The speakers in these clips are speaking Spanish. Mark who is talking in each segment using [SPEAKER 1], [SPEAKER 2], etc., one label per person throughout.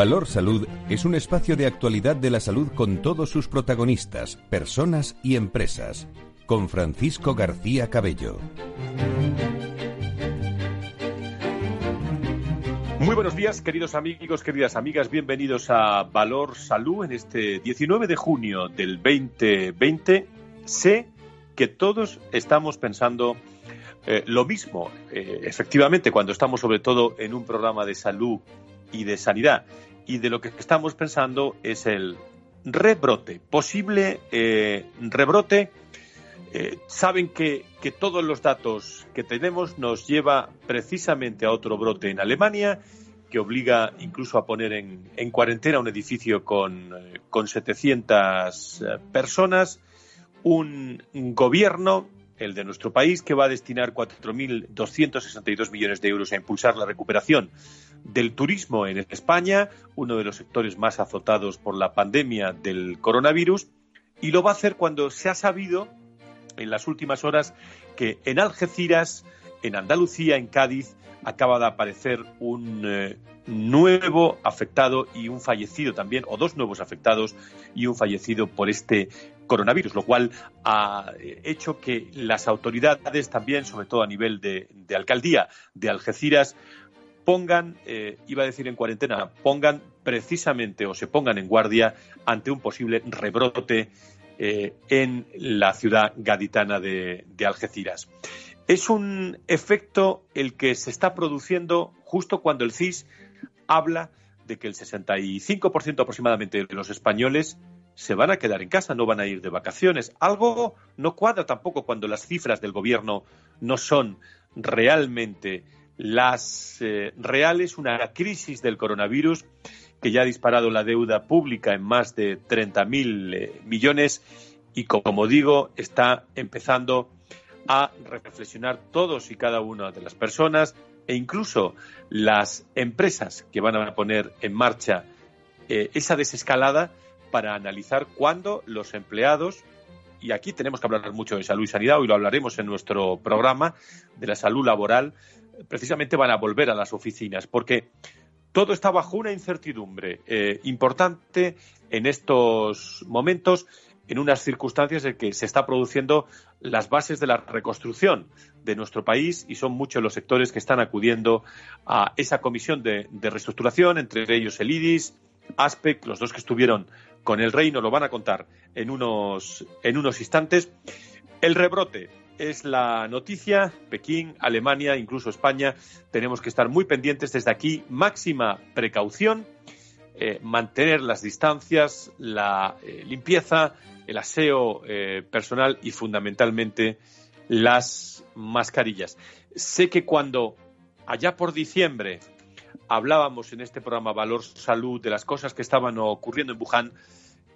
[SPEAKER 1] Valor Salud es un espacio de actualidad de la salud con todos sus protagonistas, personas y empresas. Con Francisco García Cabello.
[SPEAKER 2] Muy buenos días, queridos amigos, queridas amigas. Bienvenidos a Valor Salud en este 19 de junio del 2020. Sé que todos estamos pensando eh, lo mismo, eh, efectivamente, cuando estamos sobre todo en un programa de salud y de sanidad y de lo que estamos pensando es el rebrote, posible eh, rebrote. Eh, saben que, todos los datos que tenemos nos lleva precisamente a otro brote en Alemania, que obliga incluso a poner en, cuarentena un edificio con, eh, con 700 personas, un gobierno el de nuestro país, que va a destinar 4.262 millones de euros a impulsar la recuperación del turismo en España, uno de los sectores más azotados por la pandemia del coronavirus, y lo va a hacer cuando se ha sabido en las últimas horas que en Algeciras, en Andalucía, en Cádiz, acaba de aparecer un eh, nuevo afectado y un fallecido también, o dos nuevos afectados y un fallecido por este coronavirus, lo cual ha hecho que las autoridades también, sobre todo a nivel de, alcaldía de Algeciras, pongan, eh, iba a decir en cuarentena, pongan precisamente o se pongan en guardia ante un posible rebrote eh, en la ciudad gaditana de, de Algeciras. Es un efecto el que se está produciendo justo cuando el CIS habla de que el 65% aproximadamente de los españoles se van a quedar en casa, no van a ir de vacaciones. Algo no cuadra tampoco cuando las cifras del gobierno no son realmente las eh, reales, una crisis del coronavirus que ya ha disparado la deuda pública en más de 30.000 eh, millones y, como digo, está empezando a reflexionar todos y cada una de las personas e incluso las empresas que van a poner en marcha eh, esa desescalada para analizar cuándo los empleados, y aquí tenemos que hablar mucho de salud y sanidad, hoy lo hablaremos en nuestro programa de la salud laboral, precisamente van a volver a las oficinas, porque todo está bajo una incertidumbre eh, importante en estos momentos, en unas circunstancias en que se está produciendo las bases de la reconstrucción de nuestro país y son muchos los sectores que están acudiendo a esa comisión de, de reestructuración, entre ellos el IDIS, ASPEC, los dos que estuvieron con el Reino, lo van a contar en unos, en unos instantes. El rebrote es la noticia. Pekín, Alemania, incluso España, tenemos que estar muy pendientes desde aquí. Máxima precaución, eh, mantener las distancias, la eh, limpieza, el aseo eh, personal y fundamentalmente las mascarillas. Sé que cuando allá por diciembre hablábamos en este programa Valor Salud de las cosas que estaban ocurriendo en Wuhan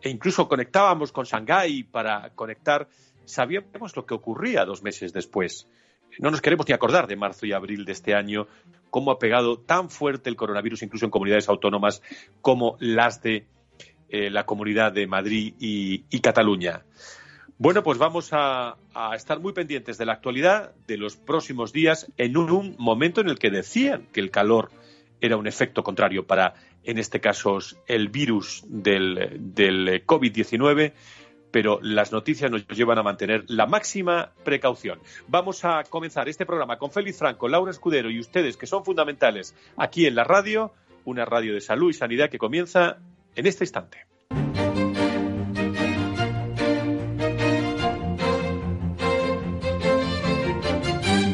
[SPEAKER 2] e incluso conectábamos con Shanghái para conectar, sabíamos lo que ocurría dos meses después. No nos queremos ni acordar de marzo y abril de este año, cómo ha pegado tan fuerte el coronavirus, incluso en comunidades autónomas como las de eh, la Comunidad de Madrid y, Cataluña. Bueno, pues vamos a, estar muy pendientes de la actualidad de los próximos días en un momento en el que decían que el calor era un efecto contrario para, en este caso, el virus del, del COVID-19 pero las noticias nos llevan a mantener la máxima precaución. Vamos a comenzar este programa con Félix Franco, Laura Escudero y ustedes, que son fundamentales aquí en la radio, una radio de salud y sanidad que comienza en este instante.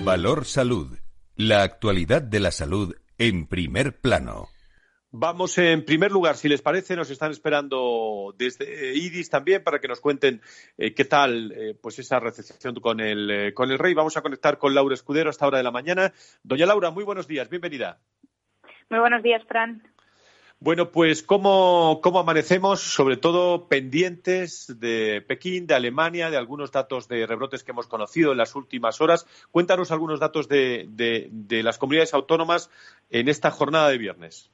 [SPEAKER 1] Valor Salud. La actualidad de la salud en primer plano.
[SPEAKER 2] Vamos en primer lugar, si les parece, nos están esperando desde IDIS también para que nos cuenten eh, qué tal eh, pues esa recepción con el, eh, con el rey. Vamos a conectar con Laura Escudero hasta esta hora de la mañana. Doña Laura, muy buenos días, bienvenida.
[SPEAKER 3] Muy buenos días, Fran.
[SPEAKER 2] Bueno, pues ¿cómo, ¿cómo, amanecemos? Sobre todo pendientes de Pekín, de Alemania, de algunos datos de rebrotes que hemos conocido en las últimas horas. Cuéntanos algunos datos de, de, las comunidades autónomas en esta jornada de viernes.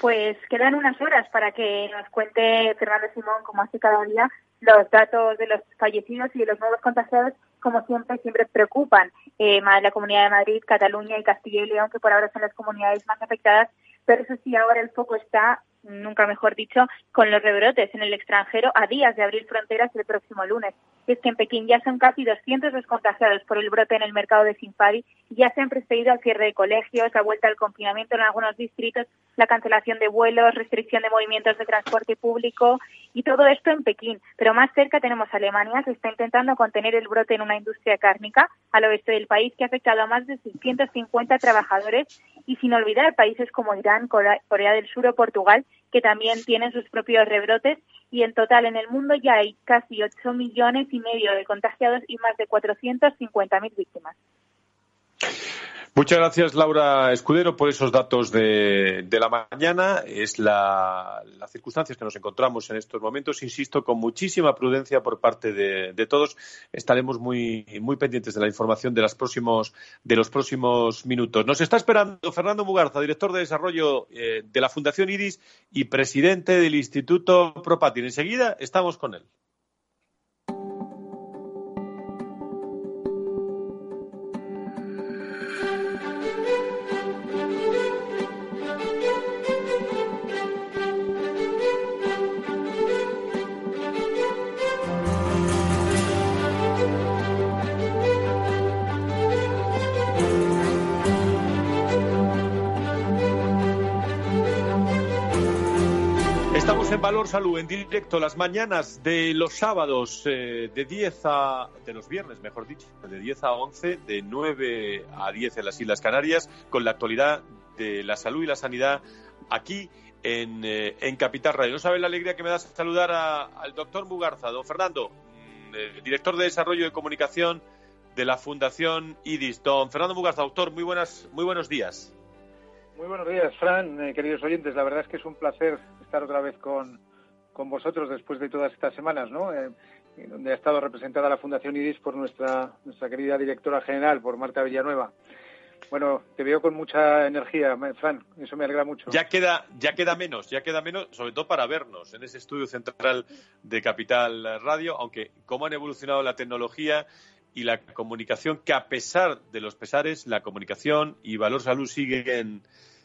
[SPEAKER 4] Pues quedan unas horas para que nos cuente Fernando Simón, como hace cada día, los datos de los fallecidos y de los nuevos contagiados, como siempre, siempre preocupan. Eh, la Comunidad de Madrid, Cataluña y Castilla y León, que por ahora son las comunidades más afectadas, pero eso sí, ahora el foco está, nunca mejor dicho, con los rebrotes en el extranjero a días de abrir fronteras el próximo lunes. Y es que en Pekín ya son casi 200 los contagiados por el brote en el mercado de Sinfadi y ya se han precedido al cierre de colegios, la vuelta al confinamiento en algunos distritos, la cancelación de vuelos, restricción de movimientos de transporte público y todo esto en Pekín. Pero más cerca tenemos Alemania, que está intentando contener el brote en una industria cárnica al oeste del país que ha afectado a más de 650 trabajadores y sin olvidar países como Irán, Corea del Sur o Portugal, que también tienen sus propios rebrotes y en total en el mundo ya hay casi 8 millones y medio de contagiados y más de 450.000 víctimas.
[SPEAKER 2] Muchas gracias, Laura Escudero, por esos datos de, la mañana. Es la, las circunstancias que nos encontramos en estos momentos. Insisto, con muchísima prudencia por parte de, todos. Estaremos muy, muy pendientes de la información de, las próximos, de los próximos minutos. Nos está esperando Fernando Mugarza, director de desarrollo eh, de la Fundación IRIS y presidente del Instituto Propatin. Enseguida estamos con él. En Valor Salud en directo las mañanas de los sábados eh, de 10 a de los viernes, mejor dicho, de 10 a 11, de 9 a 10 en las Islas Canarias con la actualidad de la salud y la sanidad aquí en, eh, en Capital Radio. No sabe la alegría que me da saludar al doctor Mugarza, don Fernando, mm, eh, director de desarrollo de comunicación de la Fundación IDIS. Don Fernando Mugarza, doctor, muy buenas, muy buenos días.
[SPEAKER 5] Muy buenos días, Fran, queridos oyentes. La verdad es que es un placer estar otra vez con, con vosotros después de todas estas semanas, ¿no? Eh, donde ha estado representada la Fundación IDIS por nuestra, nuestra querida directora general, por Marta Villanueva. Bueno, te veo con mucha energía, Fran, eso me alegra mucho.
[SPEAKER 2] Ya queda, ya queda menos, ya queda menos, sobre todo para vernos en ese estudio central de Capital Radio, aunque cómo han evolucionado la tecnología y la comunicación, que a pesar de los pesares, la comunicación y Valor Salud siguen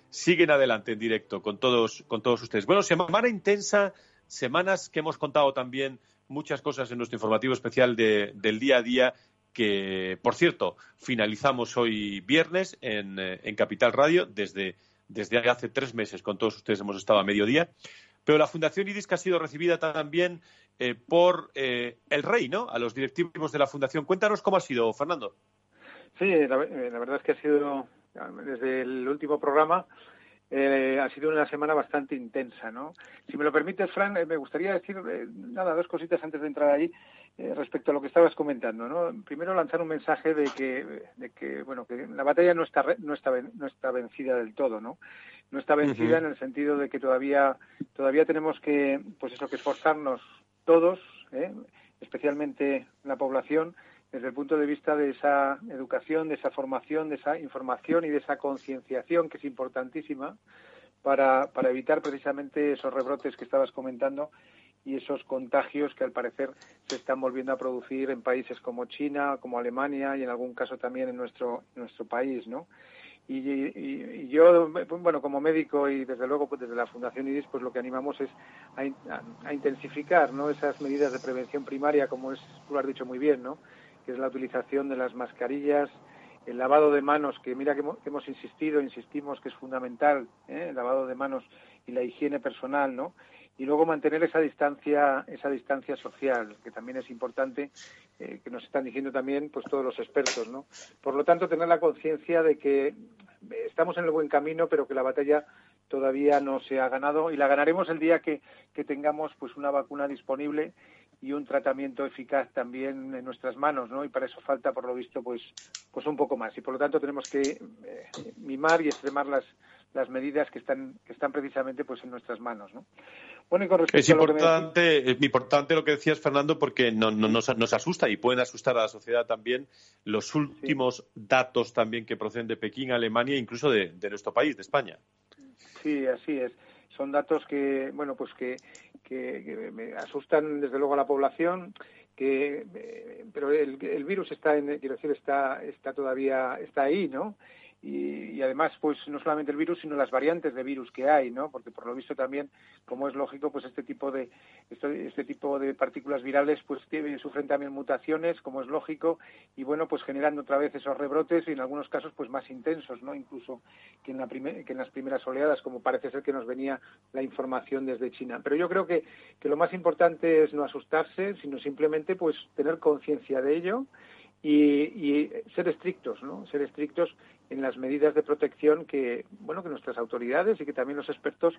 [SPEAKER 2] siguen adelante en directo con todos, con todos ustedes. Bueno, semana intensa, semanas que hemos contado también muchas cosas en nuestro informativo especial del día a día que, por cierto, finalizamos hoy viernes en, eh, en Capital Radio. Desde, desde hace tres meses con todos ustedes hemos estado a mediodía. Pero la Fundación IDIS que ha sido recibida también eh, por eh, el rey, ¿no? A los directivos de la Fundación. Cuéntanos cómo ha sido, Fernando.
[SPEAKER 5] Sí, la verdad es que ha sido desde el último programa, eh, ha sido una semana bastante intensa, ¿no? Si me lo permites, Fran, eh, me gustaría decir, eh, nada, dos cositas antes de entrar ahí respecto a lo que estabas comentando, ¿no? Primero lanzar un mensaje de que, de que bueno, que la batalla no está, no está, no está vencida del todo, ¿no? No está vencida en el sentido de que todavía, todavía tenemos que, pues eso, que esforzarnos todos, especialmente la población, desde el punto de vista de esa educación, de esa formación, de esa información y de esa concienciación que es importantísima para, para evitar precisamente esos rebrotes que estabas comentando y esos contagios que al parecer se están volviendo a producir en países como China, como Alemania y en algún caso también en nuestro, nuestro país, ¿no? Y, y, yo, bueno, como médico y desde luego pues desde la Fundación IDIS, pues lo que animamos es a intensificar, ¿no? Esas medidas de prevención primaria, como es, tú lo has dicho muy bien, ¿no? Que es la utilización de las mascarillas, el lavado de manos, que mira que hemos, insistido, insistimos que es fundamental, ¿eh? el lavado de manos y la higiene personal, ¿no? Y luego mantener esa distancia, esa distancia social, que también es importante, eh, que nos están diciendo también, pues todos los expertos, ¿no? Por lo tanto, tener la conciencia de que estamos en el buen camino, pero que la batalla todavía no se ha ganado y la ganaremos el día que, que tengamos, pues, una vacuna disponible y un tratamiento eficaz también en nuestras manos, ¿no? Y para eso falta, por lo visto, pues, pues un poco más. Y por lo tanto tenemos que eh, mimar y extremar las, las medidas que están que están precisamente pues en nuestras manos, ¿no?
[SPEAKER 2] Bueno, y con es importante, es importante lo que decías, Fernando, porque no, nos, asusta y pueden asustar a la sociedad también los últimos datos también que proceden de Pekín, Alemania, incluso de, nuestro país, de España.
[SPEAKER 5] Sí, así es. Son datos que, bueno, pues que, me asustan desde luego a la población que eh, pero el, el, virus está en, quiero decir está está todavía está ahí no y, además pues no solamente el virus sino las variantes de virus que hay no porque por lo visto también como es lógico pues este tipo de este, este tipo de partículas virales pues sufren también mutaciones como es lógico y bueno pues generando otra vez esos rebrotes y en algunos casos pues más intensos no incluso que en la que en las primeras oleadas como parece ser que nos venía la información desde China. Pero yo creo que que lo más importante es no asustarse sino simplemente pues tener conciencia de ello y, ser estrictos, ¿no? Ser estrictos en las medidas de protección que, bueno, que nuestras autoridades y que también los expertos,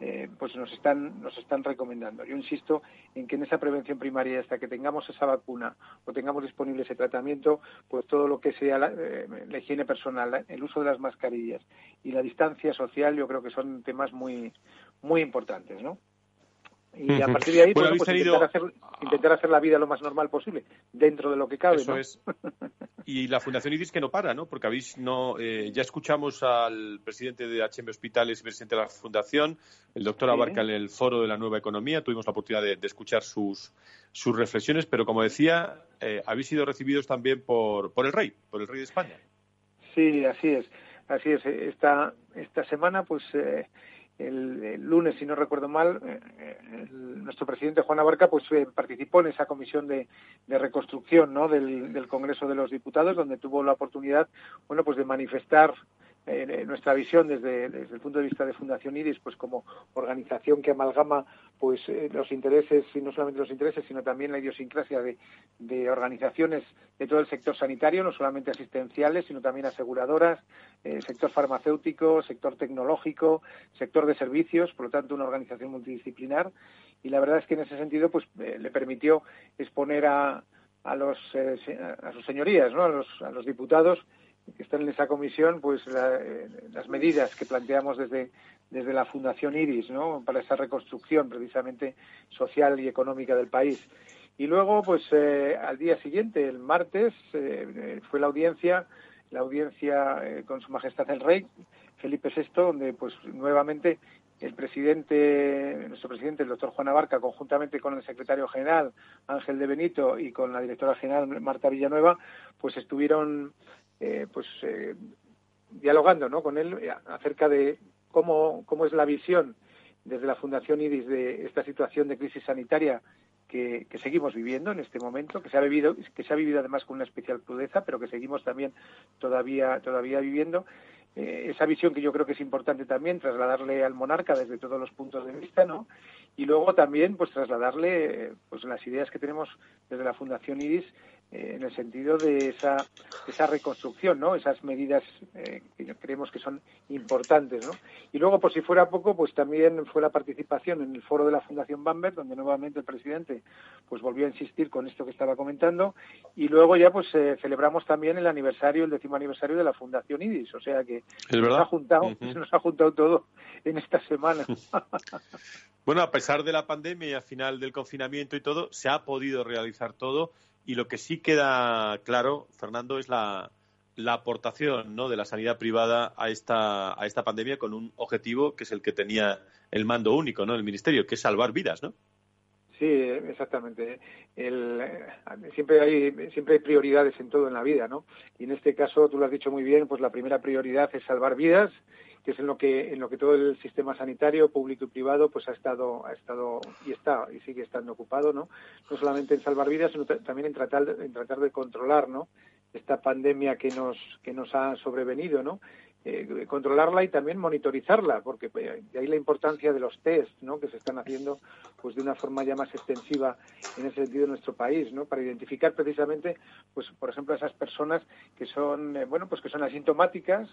[SPEAKER 5] eh, pues nos están, nos están recomendando. Yo insisto en que en esa prevención primaria, hasta que tengamos esa vacuna o tengamos disponible ese tratamiento, pues todo lo que sea la, eh, la higiene personal, el uso de las mascarillas y la distancia social, yo creo que son temas muy, muy importantes, ¿no? Y a partir de ahí, pues, intentar, hacer, intentar, hacer, la vida lo más normal posible, dentro de lo que cabe.
[SPEAKER 2] Eso es. Y la Fundación IDIS que no para, ¿no? Porque habéis no, eh, ya escuchamos al presidente de HM Hospitales y presidente de la Fundación, el doctor Abarca, en el foro de la nueva economía. Tuvimos la oportunidad de, escuchar sus, sus reflexiones, pero como decía, eh, habéis sido recibidos también por, por el rey, por el rey de España.
[SPEAKER 5] Sí, así es. Así es. Esta, esta semana, pues. Eh, el, lunes, si no recuerdo mal, eh, eh, nuestro presidente Juan Abarca pues eh, participó en esa comisión de, reconstrucción ¿no? del, del, Congreso de los Diputados, donde tuvo la oportunidad, bueno, pues de manifestar eh, nuestra visión desde, desde, el punto de vista de Fundación IRIS, pues como organización que amalgama pues eh, los intereses, y no solamente los intereses, sino también la idiosincrasia de, de, organizaciones de todo el sector sanitario, no solamente asistenciales, sino también aseguradoras, eh, sector farmacéutico, sector tecnológico, sector de servicios, por lo tanto una organización multidisciplinar. Y la verdad es que en ese sentido pues le permitió exponer a, a los a sus señorías, ¿no? a los, a los diputados que están en esa comisión, pues eh, las medidas que planteamos desde, desde la Fundación IRIS, ¿no? Para esa reconstrucción precisamente social y económica del país. Y luego, pues eh, al día siguiente, el martes, eh, fue la audiencia, la audiencia con Su Majestad el Rey, Felipe VI, donde pues nuevamente el presidente, nuestro presidente, el doctor Juan Abarca, conjuntamente con el secretario general Ángel de Benito y con la directora general Marta Villanueva, pues estuvieron eh, pues eh, dialogando ¿no? con él acerca de cómo, cómo es la visión desde la Fundación IDIS de esta situación de crisis sanitaria que, seguimos viviendo en este momento, que se ha vivido, que se ha vivido además con una especial crudeza, pero que seguimos también todavía, todavía viviendo. Eh, esa visión que yo creo que es importante también trasladarle al monarca desde todos los puntos de vista, ¿no? Y luego también, pues trasladarle, pues las ideas que tenemos desde la Fundación IRIS en el sentido de esa, esa reconstrucción, ¿no? Esas medidas eh, que creemos que son importantes, ¿no? Y luego, por si fuera poco, pues también fue la participación en el foro de la Fundación Bamberg, donde nuevamente el presidente pues volvió a insistir con esto que estaba comentando, y luego ya pues eh, celebramos también el aniversario, el décimo aniversario de la Fundación IDIS, o sea que nos ha juntado, se nos ha juntado todo en esta semana.
[SPEAKER 2] bueno, a pesar de la pandemia y al final del confinamiento y todo, se ha podido realizar todo y lo que sí queda claro, Fernando, es la, la aportación ¿no? de la sanidad privada a esta, a esta pandemia con un objetivo que es el que tenía el mando único, ¿no? El ministerio, que es salvar vidas, ¿no?
[SPEAKER 5] Sí, exactamente. El, siempre hay siempre hay prioridades en todo en la vida, ¿no? Y en este caso, tú lo has dicho muy bien, pues la primera prioridad es salvar vidas que es en lo que en lo que todo el sistema sanitario público y privado pues ha estado ha estado y está y sigue estando ocupado no no solamente en salvar vidas sino también en tratar en tratar de controlar no esta pandemia que nos que nos ha sobrevenido no eh, controlarla y también monitorizarla, porque eh, de ahí la importancia de los test ¿no? que se están haciendo pues de una forma ya más extensiva en ese sentido en nuestro país, ¿no? para identificar precisamente, pues por ejemplo, esas personas que son, eh, bueno, pues que son asintomáticas,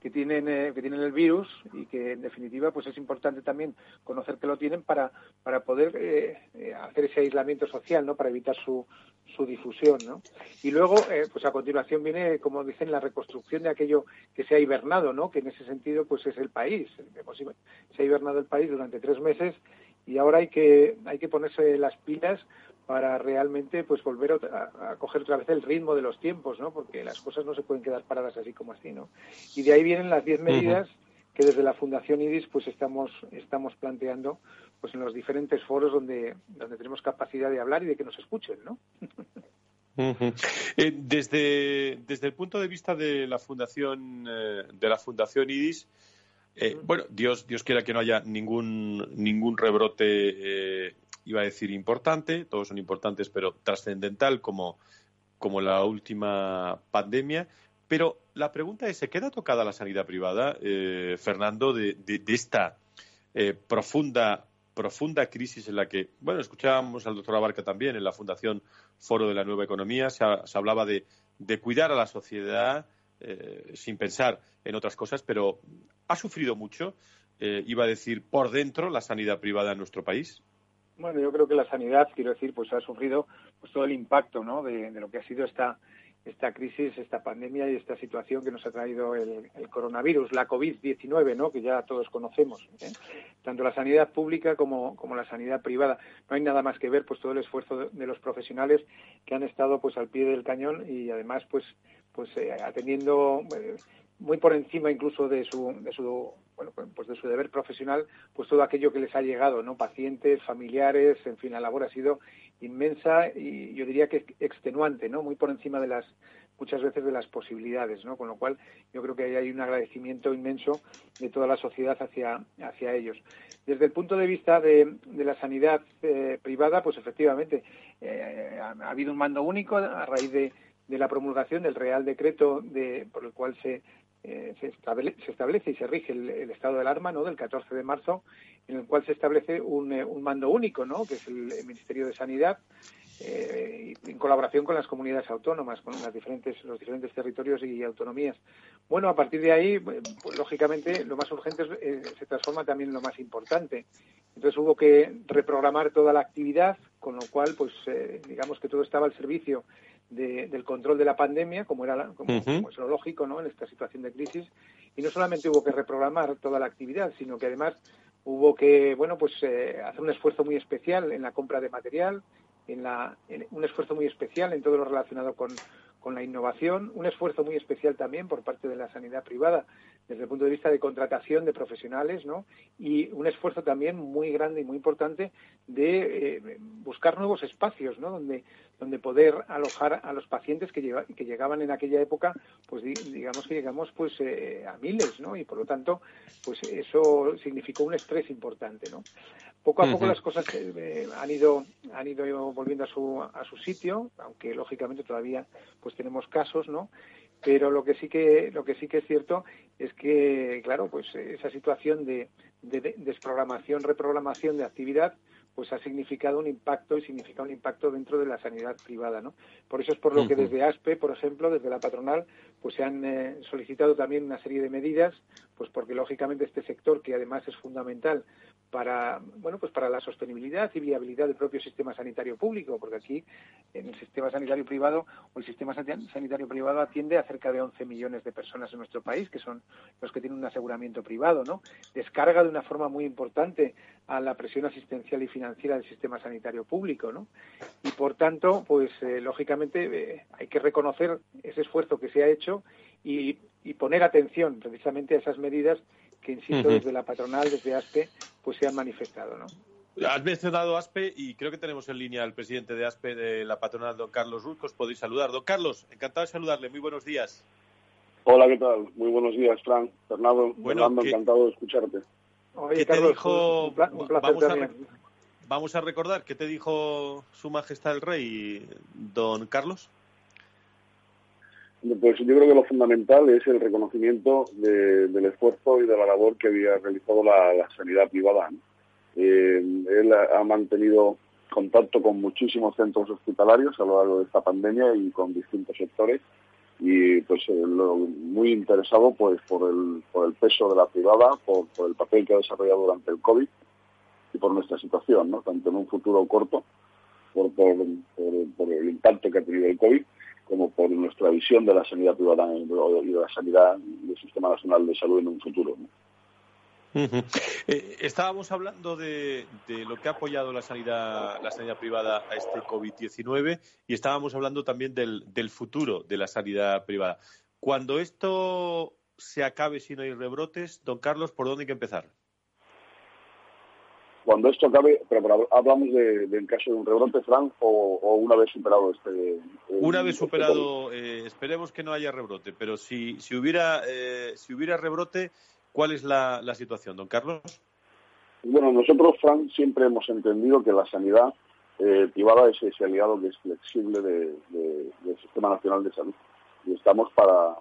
[SPEAKER 5] que tienen eh, que tienen el virus y que en definitiva pues es importante también conocer que lo tienen para para poder eh, eh, hacer ese aislamiento social no para evitar su su difusión no y luego pues a continuación viene como dicen la reconstrucción de aquello que se ha hibernado no que en ese sentido pues es el país. Se ha hibernado el país durante tres meses y ahora hay que hay que ponerse las pilas para realmente pues volver a, coger otra vez el ritmo de los tiempos, ¿no? Porque las cosas no se pueden quedar paradas así como así, ¿no? Y de ahí vienen las diez medidas que desde la Fundación IDIS pues estamos estamos planteando pues en los diferentes foros donde donde tenemos capacidad de hablar y de que nos escuchen, ¿no?
[SPEAKER 2] Eh, desde, desde el punto de vista de la fundación eh, de la fundación IDIS, eh, bueno, Dios, Dios quiera que no haya ningún ningún rebrote iba a decir importante, todos son importantes, pero trascendental como, como la última pandemia. Pero la pregunta es, ¿se queda tocada la sanidad privada, eh, Fernando, de, esta eh, profunda, profunda crisis en la que, bueno, escuchábamos al doctor Abarca también en la Fundación Foro de la Nueva Economía, se, hablaba de, cuidar a la sociedad eh, sin pensar en otras cosas, pero ¿ha sufrido mucho, iba a decir, por dentro la sanidad privada en nuestro país?
[SPEAKER 5] Bueno, yo creo que la sanidad, quiero decir, pues ha sufrido pues todo el impacto, ¿no? De, lo que ha sido esta esta crisis, esta pandemia y esta situación que nos ha traído el, coronavirus, la COVID-19, ¿no? que ya todos conocemos. ¿eh? Tanto la sanidad pública como, como, la sanidad privada. No hay nada más que ver pues todo el esfuerzo de, los profesionales que han estado pues al pie del cañón y además pues pues eh, atendiendo eh, muy por encima incluso de su, de su bueno pues, de su deber profesional pues todo aquello que les ha llegado no pacientes familiares en fin la labor ha sido inmensa y yo diría que extenuante no muy por encima de las muchas veces de las posibilidades no con lo cual yo creo que ahí hay un agradecimiento inmenso de toda la sociedad hacia hacia ellos. Desde el punto de vista de, de la sanidad eh, privada pues efectivamente eh, ha, ha habido un mando único a raíz de de la promulgación del Real Decreto de, por el cual se, eh, se, establece, y se rige el, estado de alarma ¿no? del 14 de marzo, en el cual se establece un, eh, un mando único, ¿no? que es el, Ministerio de Sanidad, eh, en colaboración con las comunidades autónomas, con las diferentes, los diferentes territorios y autonomías. Bueno, a partir de ahí, pues, lógicamente, lo más urgente se transforma también en lo más importante. Entonces hubo que reprogramar toda la actividad, con lo cual, pues digamos que todo estaba al servicio del control de la pandemia, como era como, es lo lógico ¿no? en esta situación de crisis, y no solamente hubo que reprogramar toda la actividad, sino que además hubo que bueno pues eh, hacer un esfuerzo muy especial en la compra de material, en, la, un esfuerzo muy especial en todo lo relacionado con, con la innovación, un esfuerzo muy especial también por parte de la sanidad privada desde el punto de vista de contratación de profesionales, ¿no? Y un esfuerzo también muy grande y muy importante de eh, buscar nuevos espacios, ¿no? Donde, donde poder alojar a los pacientes que, que llegaban en aquella época, pues digamos que llegamos pues eh, a miles, ¿no? Y por lo tanto, pues eso significó un estrés importante, ¿no? Poco a poco las cosas eh, han ido han ido volviendo a su a su sitio, aunque lógicamente todavía pues tenemos casos, ¿no? Pero lo que sí que lo que sí que es cierto es que claro, pues esa situación de, de desprogramación, reprogramación de actividad pues ha significado un impacto y significa un impacto dentro de la sanidad privada, ¿no? Por eso es por lo que desde ASPE, por ejemplo, desde la patronal, pues se han eh, solicitado también una serie de medidas, pues porque lógicamente este sector, que además es fundamental para bueno pues para la sostenibilidad y viabilidad del propio sistema sanitario público porque aquí en el sistema sanitario privado o el sistema sanitario privado atiende a cerca de 11 millones de personas en nuestro país que son los que tienen un aseguramiento privado no descarga de una forma muy importante a la presión asistencial y financiera del sistema sanitario público no y por tanto pues eh, lógicamente eh, hay que reconocer ese esfuerzo que se ha hecho y, y poner atención precisamente a esas medidas que, insisto, desde la patronal, desde ASPE, pues se han manifestado, ¿no?
[SPEAKER 2] Has mencionado ASPE y creo que tenemos en línea al presidente de ASPE de la patronal, don Carlos Ruz, os podéis saludar. Don Carlos, encantado de saludarle. Muy buenos días.
[SPEAKER 6] Hola, ¿qué tal? Muy buenos días, Fran. Fernando, Fernando encantado de escucharte.
[SPEAKER 2] ¿Qué te dijo? vamos, a vamos a recordar, ¿qué te dijo Su Majestad el Rey, don Carlos?
[SPEAKER 6] Pues yo creo que lo fundamental es el reconocimiento del esfuerzo y de la labor que había realizado la, sanidad privada. Eh, él ha mantenido contacto con muchísimos centros hospitalarios a lo largo de esta pandemia y con distintos sectores y pues eh, muy interesado pues por el, por el peso de la privada, por, el papel que ha desarrollado durante el COVID y por nuestra situación, ¿no? tanto en un futuro corto, por, por, por, el impacto que ha tenido el COVID, como por nuestra visión de la sanidad privada y de la sanidad del Sistema Nacional de Salud en un futuro.
[SPEAKER 2] Eh, estábamos hablando de, lo que ha apoyado la sanidad, la sanidad privada a este COVID-19 y estábamos hablando también del, futuro de la sanidad privada. Cuando esto se acabe si no rebrotes, don Carlos, ¿por dónde hay que empezar?
[SPEAKER 6] Cuando esto acabe, pero, hablamos del caso de un rebrote, Frank, o, una vez superado este.
[SPEAKER 2] una vez este superado, eh, esperemos que no haya rebrote, pero si, si hubiera eh, si hubiera rebrote, ¿Cuál es la, situación, don Carlos?
[SPEAKER 6] Bueno, nosotros, Frank, siempre hemos entendido que la sanidad eh, privada es ese aliado que es flexible del Sistema Nacional de Salud. Y estamos para,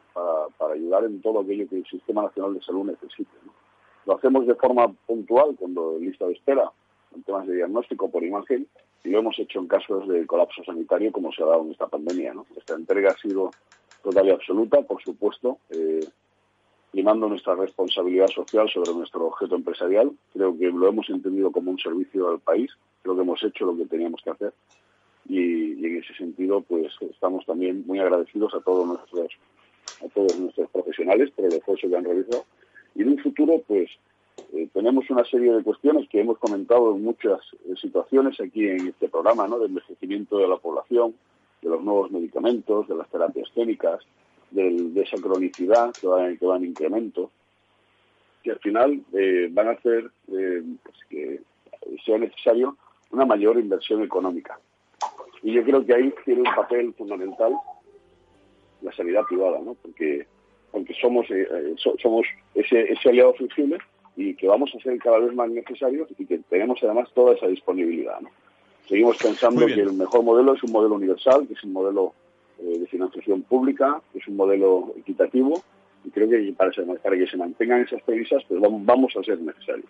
[SPEAKER 6] ayudar en todo aquello que el Sistema Nacional de Salud necesite. Lo hacemos de forma puntual, cuando lista de espera, en temas de diagnóstico por imagen, y lo hemos hecho en casos de colapso sanitario, como se ha dado en esta pandemia. Esta entrega ha sido total y absoluta, por supuesto. Eh, primando nuestra responsabilidad social sobre nuestro objeto empresarial. Creo que lo hemos entendido como un servicio al país, creo que hemos hecho lo que teníamos que hacer y, en ese sentido pues estamos también muy agradecidos a todos nuestros a todos nuestros profesionales por el esfuerzo que han realizado y en un futuro pues eh, tenemos una serie de cuestiones que hemos comentado en muchas eh, situaciones aquí en este programa, ¿no? Del envejecimiento de la población, de los nuevos medicamentos, de las terapias técnicas, de esa cronicidad que va, que va en incremento, que al final eh, van a hacer eh, pues que sea necesario una mayor inversión económica. Y yo creo que ahí tiene un papel fundamental la sanidad privada, ¿no? Porque, porque somos, eh, somos ese, ese aliado flexible y que vamos a ser cada vez más necesarios y que tenemos además toda esa disponibilidad, ¿no? Seguimos pensando que el mejor modelo es un modelo universal, que es un modelo eh, de financiación pública, es un modelo equitativo y creo que para, para que se mantengan esas premisas pues vamos a ser necesarios.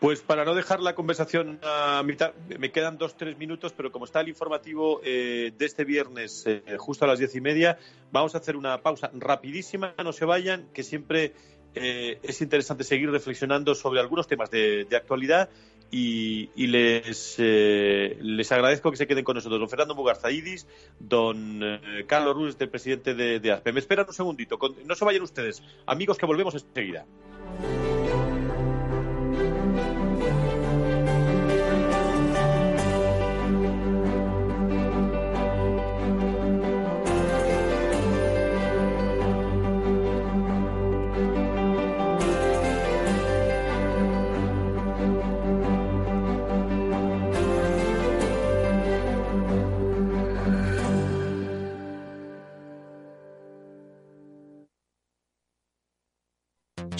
[SPEAKER 2] Pues para no dejar la conversación a mitad, me quedan dos, tres minutos, pero como está el informativo eh, de este viernes, eh, justo a las diez y media, vamos a hacer una pausa rapidísima, no se vayan, que siempre es interesante seguir reflexionando sobre algunos temas de actualidad y, les, eh, les agradezco que se queden con nosotros. Don Fernando Mugarzaidis, don eh, Carlos Ruiz, el presidente de, de ASPE. Me esperan un segundito. no se vayan ustedes. Amigos, que volvemos enseguida.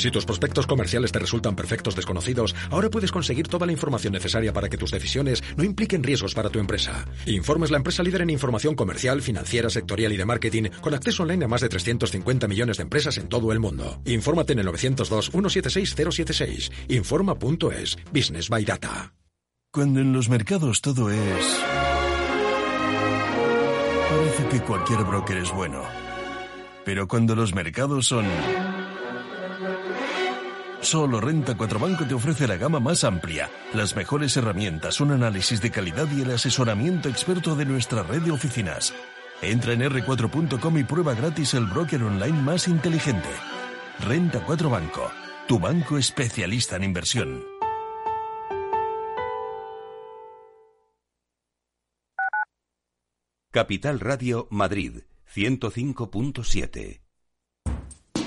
[SPEAKER 7] Si tus prospectos comerciales te resultan perfectos desconocidos, ahora puedes conseguir toda la información necesaria para que tus decisiones no impliquen riesgos para tu empresa. Informes la empresa líder en información comercial, financiera, sectorial y de marketing, con acceso online a más de 350 millones de empresas en todo el mundo. Infórmate en el 902-176-076. Informa.es. Business by Data.
[SPEAKER 8] Cuando en los mercados todo es... Parece que cualquier broker es bueno. Pero cuando los mercados son Solo Renta 4 Banco te ofrece la gama más amplia, las mejores herramientas, un análisis de calidad y el asesoramiento experto de nuestra red de oficinas. Entra en r4.com y prueba gratis el broker online más inteligente. Renta 4 Banco, tu banco especialista en inversión.
[SPEAKER 1] Capital Radio Madrid 105.7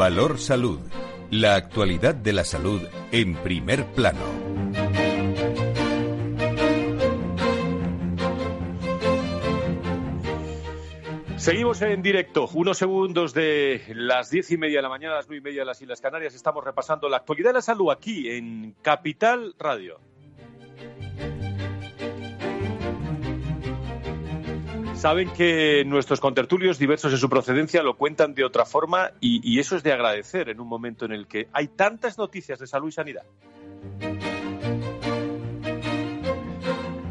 [SPEAKER 1] Valor Salud. La actualidad de la salud en primer plano.
[SPEAKER 2] Seguimos en directo, unos segundos de las diez y media de la mañana las nueve y media de las Islas Canarias. Estamos repasando la actualidad de la salud aquí en Capital Radio. Saben que nuestros contertulios, diversos en su procedencia, lo cuentan de otra forma y, eso es de agradecer en un momento en el que hay tantas noticias de salud y sanidad.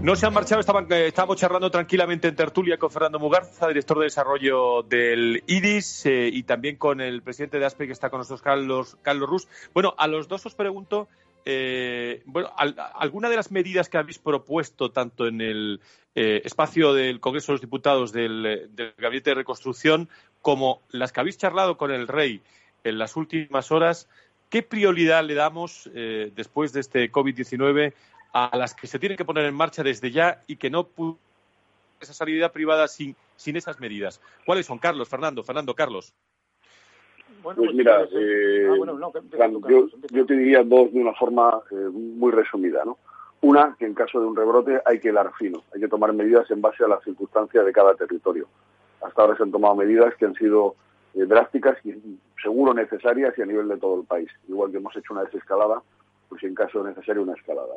[SPEAKER 2] No se han marchado, estaban, eh, estábamos charlando tranquilamente en tertulia con Fernando Mugarza, director de desarrollo del IDIS, eh, y también con el presidente de ASPE que está con nosotros, Carlos, Carlos Rus. Bueno, a los dos os pregunto, eh, bueno, alguna de las medidas que habéis propuesto tanto en el eh, espacio del Congreso de los Diputados del, Gabinete de Reconstrucción, como las que habéis charlado con el Rey en las últimas horas, ¿qué prioridad le damos eh, después de este COVID-19 a las que se tienen que poner en marcha desde ya y que no esa salida privada sin, sin esas medidas? ¿Cuáles son, Carlos, Fernando, Fernando, Carlos?
[SPEAKER 6] Pues, pues mira, eh, ah, yo, te diría dos de una forma muy resumida, ¿no? Una, que en caso de un rebrote hay que hilar fino, hay que tomar medidas en base a las circunstancias de cada territorio. Hasta ahora se han tomado medidas que han sido eh, drásticas y seguro necesarias y a nivel de todo el país. Igual que hemos hecho una desescalada, pues en caso necesario una escalada.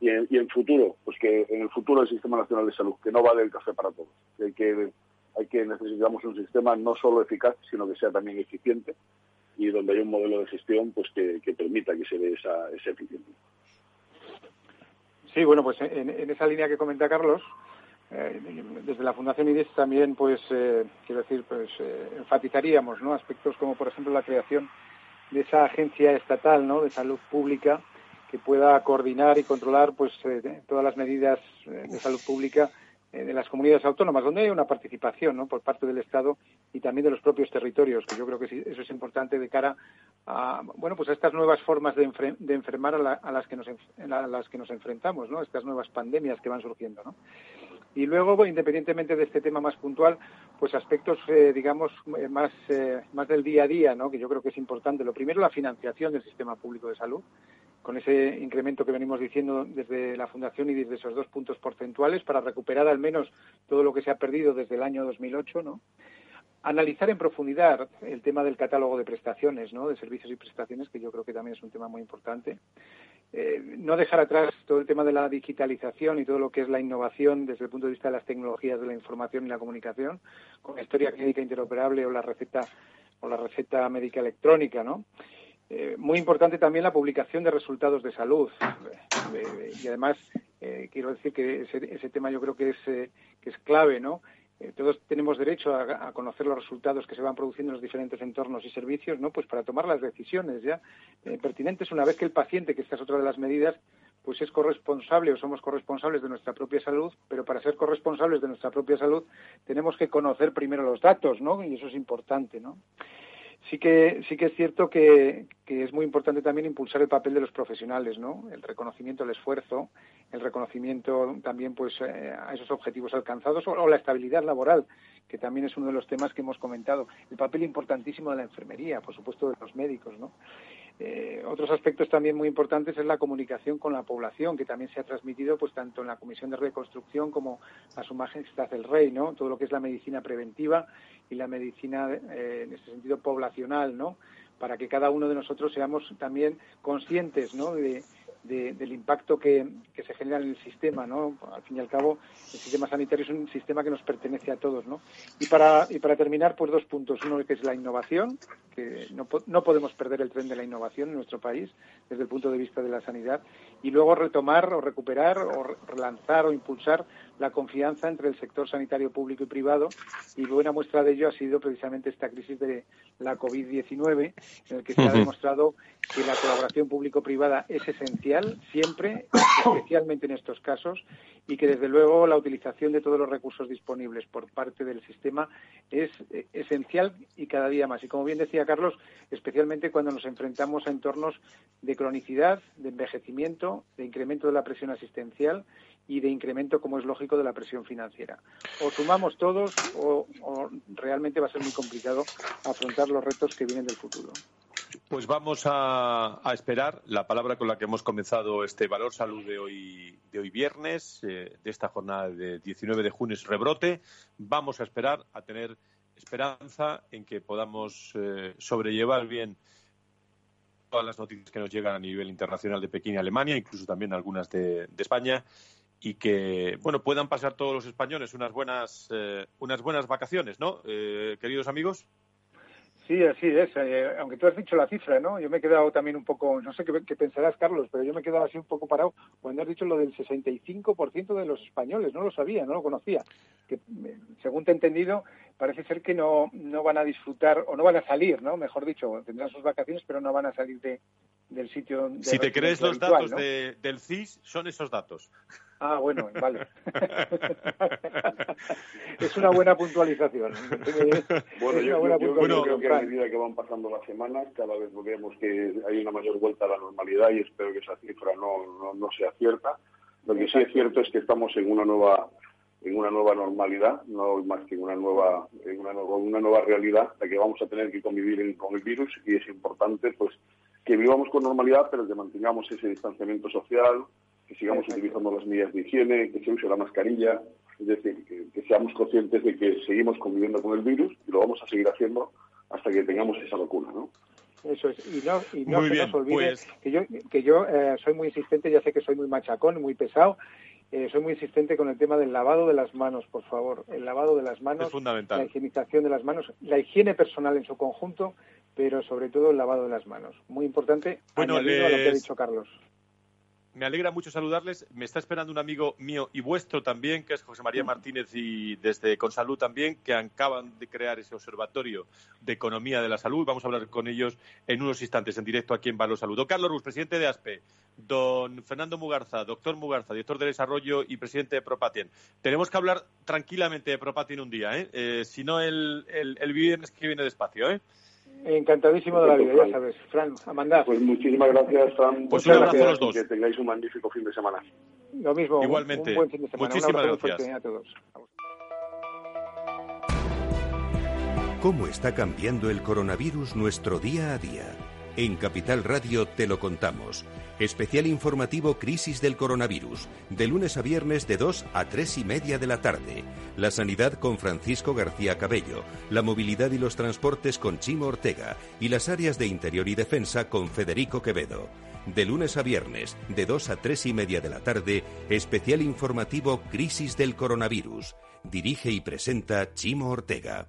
[SPEAKER 6] Y, en, y futuro, pues que en el futuro el Sistema Nacional de Salud, que no vale el café para todos. Hay que, hay que necesitamos un sistema no solo eficaz, sino que sea también eficiente y donde hay un modelo de gestión pues que, permita que se dé esa, esa eficiencia.
[SPEAKER 5] Sí, bueno, pues en, esa línea que comenta Carlos, eh, desde la Fundación IDES también, pues, eh, quiero decir, pues, eh, enfatizaríamos, ¿no? Aspectos como, por ejemplo, la creación de esa agencia estatal, ¿no? De salud pública que pueda coordinar y controlar, pues, todas las medidas de salud pública de las comunidades autónomas, donde hay una participación ¿no? por parte del Estado y también de los propios territorios, que yo creo que eso es importante de cara a, bueno, pues a estas nuevas formas de, enfermar a, las que nos, a las que nos enfrentamos, ¿no? estas nuevas pandemias que van surgiendo. ¿no? Y luego, independientemente de este tema más puntual, pues aspectos, eh, digamos, eh, más, eh, más del día a día, ¿no? que yo creo que es importante. Lo primero, la financiación del sistema público de salud con ese incremento que venimos diciendo desde la Fundación y desde esos dos puntos porcentuales para recuperar al menos todo lo que se ha perdido desde el año 2008, ¿no? Analizar en profundidad el tema del catálogo de prestaciones, ¿no? De servicios y prestaciones, que yo creo que también es un tema muy importante. Eh, no dejar atrás todo el tema de la digitalización y todo lo que es la innovación desde el punto de vista de las tecnologías de la información y la comunicación, con la historia clínica interoperable o la receta o la receta médica electrónica, ¿no? Eh, muy importante también la publicación de resultados de salud. Eh, y además, eh, quiero decir que ese, tema yo creo que es, que es clave, ¿no? Todos tenemos derecho a, conocer los resultados que se van produciendo en los diferentes entornos y servicios, ¿no? Pues para tomar las decisiones ya pertinentes una vez que el paciente, que esta es otra de las medidas, pues es corresponsable o somos corresponsables de nuestra propia salud, pero para ser corresponsables de nuestra propia salud tenemos que conocer primero los datos, ¿no? Y eso es importante, ¿no? Sí que sí que es cierto que, es muy importante también impulsar el papel de los profesionales, ¿no? El reconocimiento del esfuerzo, el reconocimiento también pues eh, a esos objetivos alcanzados o, la estabilidad laboral, que también es uno de los temas que hemos comentado. El papel importantísimo de la enfermería, por supuesto de los médicos, ¿no? Eh, otros aspectos también muy importantes es la comunicación con la población, que también se ha transmitido pues tanto en la Comisión de Reconstrucción como a su majestad el Rey, ¿no? Todo lo que es la medicina preventiva y la medicina eh, en ese sentido poblacional, ¿no? Para que cada uno de nosotros seamos también conscientes, ¿no? De, del impacto que, se genera en el sistema, ¿no? Al fin y al cabo, el sistema sanitario es un sistema que nos pertenece a todos, ¿no? Y para, y para terminar, pues dos puntos. Uno que es la innovación, que no, no podemos perder el tren de la innovación en nuestro país desde el punto de vista de la sanidad. Y luego retomar o recuperar o relanzar o impulsar la confianza entre el sector sanitario público y privado y buena muestra de ello ha sido precisamente esta crisis de la COVID-19 en el que se ha demostrado que la colaboración público-privada es esencial siempre, especialmente en estos casos, y que desde luego la utilización de todos los recursos disponibles por parte del sistema es eh, esencial y cada día más. Y como bien decía Carlos, especialmente cuando nos enfrentamos a entornos de cronicidad, de envejecimiento, de incremento de la presión asistencial y de incremento, como es lógico, de la presión financiera. O sumamos todos o, realmente va a ser muy complicado afrontar los retos que vienen del futuro.
[SPEAKER 2] Pues vamos a, esperar la palabra con la que hemos comenzado este Valor Salud de hoy, de hoy viernes, eh, de esta jornada de 19 de junio, es rebrote. Vamos a esperar a tener esperanza en que podamos eh, sobrellevar bien todas las noticias que nos llegan a nivel internacional de Pekín y Alemania, incluso también algunas de España, y que bueno puedan pasar todos los españoles unas buenas eh, unas buenas vacaciones, ¿no? Eh, queridos amigos.
[SPEAKER 5] Sí, así es. Eh, aunque tú has dicho la cifra, ¿no? Yo me he quedado también un poco, no sé qué, pensarás, Carlos, pero yo me he quedado así un poco parado cuando has dicho lo del 65% de los españoles. No lo sabía, no lo conocía. Que, según te he entendido, parece ser que no, no van a disfrutar o no van a salir, ¿no? Mejor dicho, tendrán sus vacaciones, pero no van a salir de, del sitio.
[SPEAKER 2] si te crees los datos del CIS, son esos datos.
[SPEAKER 5] Ah, bueno, vale. es una buena puntualización.
[SPEAKER 6] Bueno, yo, creo que a medida que van pasando las semanas, cada vez vemos que hay una mayor vuelta a la normalidad y espero que esa cifra no, no, sea cierta. Lo que sí es cierto es que estamos en una nueva en una nueva normalidad, no más que en una nueva, en una, una nueva realidad, la que vamos a tener que convivir con el virus y es importante pues que vivamos con normalidad, pero que mantengamos ese distanciamiento social, que sigamos utilizando las medidas de higiene, que se use la mascarilla, es decir, que, seamos conscientes de que seguimos conviviendo con el virus y lo vamos a seguir haciendo hasta que tengamos esa vacuna, ¿no?
[SPEAKER 5] Eso es, y no, y no se nos olvide pues que yo, que yo eh, soy muy insistente, ya sé que soy muy machacón, muy pesado, eh, soy muy insistente con el tema del lavado de las manos, por favor. El lavado de las manos,
[SPEAKER 2] la
[SPEAKER 5] higienización de las manos, la higiene personal en su conjunto, pero sobre todo el lavado de las manos. Muy importante, bueno, a lo que ha dicho Carlos.
[SPEAKER 2] Me alegra mucho saludarles. Me está esperando un amigo mío y vuestro también, que es José María Martínez y desde Consalud también, que acaban de crear ese observatorio de economía de la salud. Vamos a hablar con ellos en unos instantes en directo aquí en Valor Salud. Carlos Ruz, presidente de ASPE. Don Fernando Mugarza, doctor Mugarza, director de desarrollo y presidente de Propatien. Tenemos que hablar tranquilamente de Propatien un día, ¿eh? eh si no, el, el, el viernes que viene despacio, ¿eh?
[SPEAKER 5] Encantadísimo de la vida, ya sabes. Fran, Amanda.
[SPEAKER 6] Pues muchísimas gracias, Fran.
[SPEAKER 2] Pues un abrazo a los dos.
[SPEAKER 6] Que tengáis un magnífico fin de semana.
[SPEAKER 5] Lo mismo.
[SPEAKER 2] Igualmente.
[SPEAKER 5] Un, buen fin de semana.
[SPEAKER 2] Muchísimas gracias.
[SPEAKER 5] A todos.
[SPEAKER 1] ¿Cómo está cambiando el coronavirus nuestro día a día? En Capital Radio te lo contamos. Especial informativo Crisis del Coronavirus, de lunes a viernes de 2 a 3 y media de la tarde. La sanidad con Francisco García Cabello, la movilidad y los transportes con Chimo Ortega y las áreas de interior y defensa con Federico Quevedo. De lunes a viernes, de 2 a 3 y media de la tarde, especial informativo Crisis del Coronavirus. Dirige y presenta Chimo Ortega.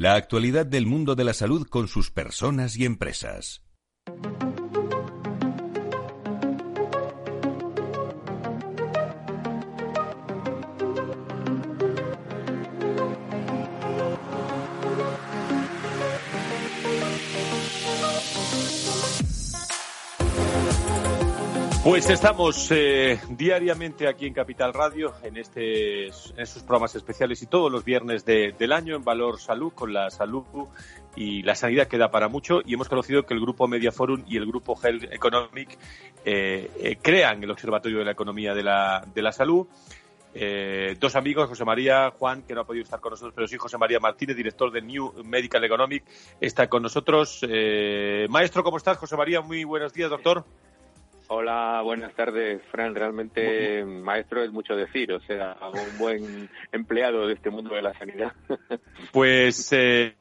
[SPEAKER 1] la actualidad del mundo de la salud con sus personas y empresas.
[SPEAKER 2] Pues estamos eh, diariamente aquí en Capital Radio, en, este, en estos programas especiales y todos los viernes del año en Valor Salud, con la salud y la sanidad que da para mucho. Y hemos conocido que el grupo Media Forum y el grupo Health Economic eh, eh, crean el Observatorio de la Economía de la, de la Salud. dos amigos, José María Juan, que no ha podido estar con nosotros, pero sí José María Martínez, director de New Medical Economic, está con nosotros. maestro, ¿cómo estás? José María, muy buenos días, doctor.
[SPEAKER 9] Hola, buenas tardes, Fran. Realmente maestro es mucho decir, o sea, un buen empleado de este mundo de la sanidad.
[SPEAKER 2] Pues eh,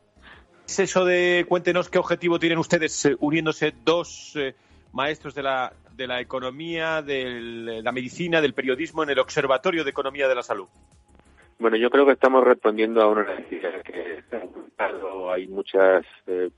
[SPEAKER 2] es eso de cuéntenos qué objetivo tienen ustedes eh, uniéndose dos eh, maestros de la, de la economía, de la medicina, del periodismo en el Observatorio de Economía de la Salud.
[SPEAKER 9] Bueno, yo creo que estamos respondiendo a una necesidad que hay muchas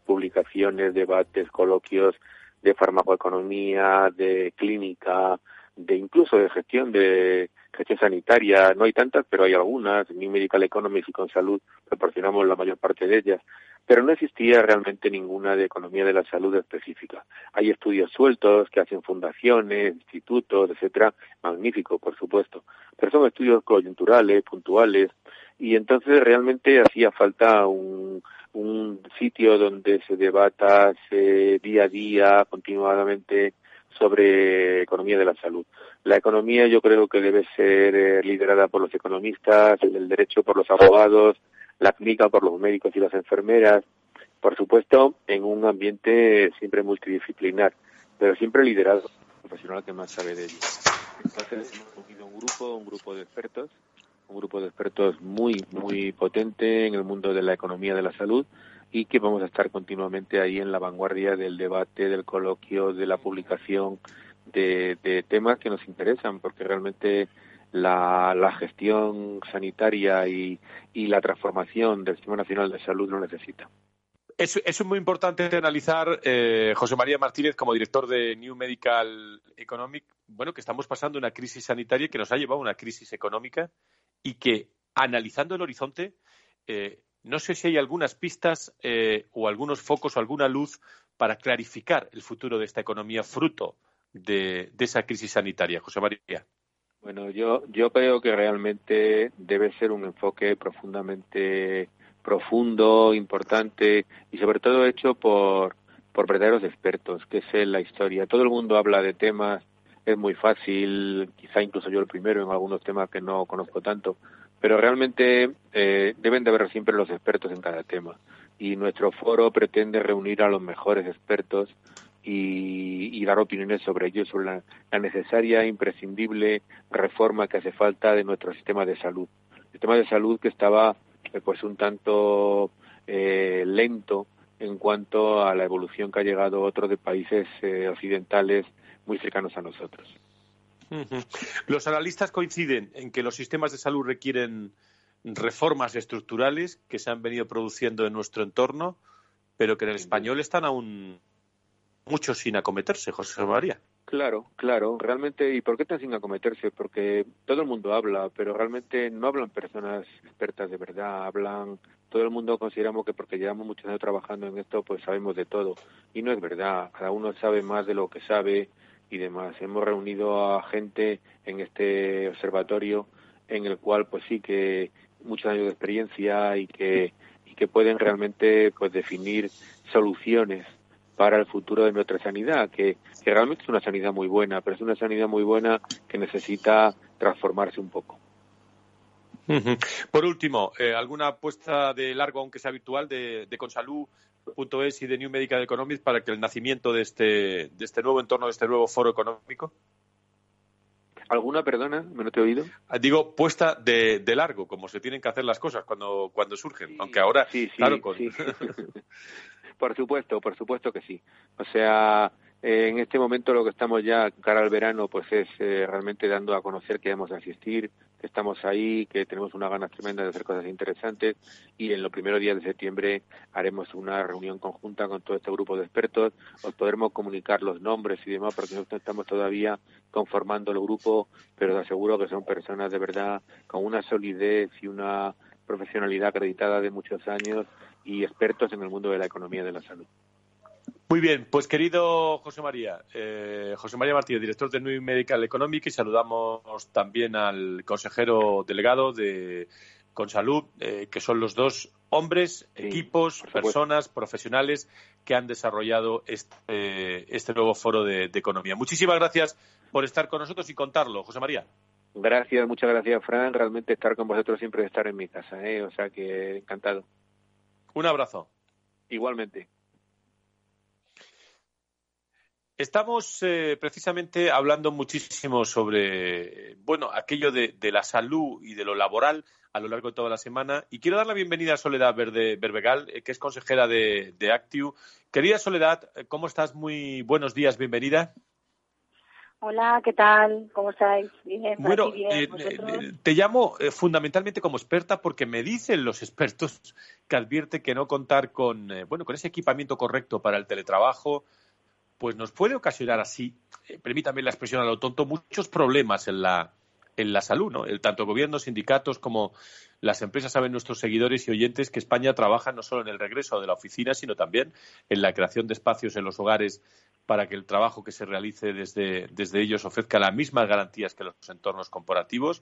[SPEAKER 9] publicaciones, debates, coloquios de farmacoeconomía, de clínica, de incluso de gestión de gestión sanitaria, no hay tantas, pero hay algunas, en Medical Economics y con salud proporcionamos la mayor parte de ellas, pero no existía realmente ninguna de economía de la salud específica. Hay estudios sueltos que hacen fundaciones, institutos, etcétera, magnífico, por supuesto, pero son estudios coyunturales, puntuales, y entonces realmente hacía falta un, un sitio donde se debata día a día, continuadamente, sobre economía de la salud. La economía yo creo que debe ser eh, liderada por los economistas, el derecho por los abogados, la clínica por los médicos y las enfermeras, por supuesto, en un ambiente siempre multidisciplinar, pero siempre liderado profesional que más sabe de ello. Entonces hemos unido un grupo, un grupo de expertos, un grupo de expertos muy, muy potente en el mundo de la economía de la salud y que vamos a estar continuamente ahí en la vanguardia del debate, del coloquio, de la publicación de, temas que nos interesan, porque realmente la, la gestión sanitaria y, y, la transformación del Sistema Nacional de Salud lo necesita.
[SPEAKER 2] Es, es muy importante analizar, eh, José María Martínez, como director de New Medical Economic, bueno, que estamos pasando una crisis sanitaria que nos ha llevado a una crisis económica y que, analizando el horizonte, eh, no sé si hay algunas pistas eh, o algunos focos o alguna luz para clarificar el futuro de esta economía fruto de, esa crisis sanitaria. José María.
[SPEAKER 9] Bueno, yo, yo creo que realmente debe ser un enfoque profundamente profundo, importante y sobre todo hecho por, por verdaderos expertos, que es la historia. Todo el mundo habla de temas es muy fácil, quizá incluso yo el primero en algunos temas que no conozco tanto, pero realmente eh, deben de haber siempre los expertos en cada tema. Y nuestro foro pretende reunir a los mejores expertos y, dar opiniones sobre ellos, sobre la, necesaria, imprescindible reforma que hace falta de nuestro sistema de salud. El sistema de salud que estaba eh, pues un tanto eh, lento en cuanto a la evolución que ha llegado otros de países occidentales muy cercanos a nosotros.
[SPEAKER 2] Los analistas coinciden en que los sistemas de salud requieren reformas estructurales que se han venido produciendo en nuestro entorno, pero que en el español están aún muchos sin acometerse, José María.
[SPEAKER 9] Claro, claro, realmente, ¿y por qué están sin acometerse? Porque todo el mundo habla, pero realmente no hablan personas expertas de verdad, hablan, todo el mundo consideramos que porque llevamos muchos años trabajando en esto, pues sabemos de todo, y no es verdad, cada uno sabe más de lo que sabe, y demás. Hemos reunido a gente en este observatorio en el cual pues sí que muchos años de experiencia y que y que pueden realmente pues definir soluciones para el futuro de nuestra sanidad, que, realmente es una sanidad muy buena, pero es una sanidad muy buena que necesita transformarse un poco.
[SPEAKER 2] Por último, eh, ¿alguna apuesta de largo, aunque sea virtual, de, de Consalud .es y de New Medical Economics para que el nacimiento de este, de este nuevo entorno, de este nuevo foro económico?
[SPEAKER 9] ¿Alguna, perdona? ¿Me no te he oído?
[SPEAKER 2] Ah, digo, puesta de, de, largo, como se tienen que hacer las cosas cuando, cuando surgen. Aunque ahora,
[SPEAKER 9] sí, sí,
[SPEAKER 2] claro,
[SPEAKER 9] por supuesto, por supuesto que sí. O sea, eh, en este momento lo que estamos ya cara al verano pues es eh, realmente dando a conocer que vamos a asistir, que estamos ahí, que tenemos una ganas tremenda de hacer cosas interesantes y en los primeros días de septiembre haremos una reunión conjunta con todo este grupo de expertos, os podremos comunicar los nombres y demás porque nosotros estamos todavía conformando el grupo, pero te aseguro que son personas de verdad con una solidez y una profesionalidad acreditada de muchos años y expertos en el mundo de la economía de la salud.
[SPEAKER 2] Muy bien, pues querido José María, eh, José María Martínez, director de New Medical Economic, y saludamos también al consejero delegado de Consalud, eh, que son los dos hombres, equipos, personas, profesionales que han desarrollado este, este nuevo foro de, economía. Muchísimas gracias por estar con nosotros y contarlo, José María.
[SPEAKER 9] Gracias, muchas gracias, Fran. Realmente estar con vosotros siempre es estar en mi casa, ¿eh? o sea que encantado.
[SPEAKER 2] Un abrazo.
[SPEAKER 9] Igualmente.
[SPEAKER 2] Estamos eh, precisamente hablando muchísimo sobre, bueno, aquello de, la salud y de lo laboral a lo largo de toda la semana. Y quiero dar la bienvenida a Soledad Verde Berbegal, eh, que es consejera de, de Actiu. Querida Soledad, ¿cómo estás? Muy buenos días, bienvenida.
[SPEAKER 3] Hola, ¿qué tal? ¿Cómo estáis? Bien,
[SPEAKER 2] bueno, eh, te llamo fundamentalmente como experta porque me dicen los expertos que advierte que no contar con, bueno, con ese equipamiento correcto para el teletrabajo, pues nos puede ocasionar así, eh, permítame la expresión a lo tonto, muchos problemas en la, en la salud, ¿no? El, tanto gobiernos, sindicatos como las empresas saben nuestros seguidores y oyentes que España trabaja no solo en el regreso de la oficina, sino también en la creación de espacios en los hogares para que el trabajo que se realice desde, desde ellos ofrezca las mismas garantías que los entornos corporativos.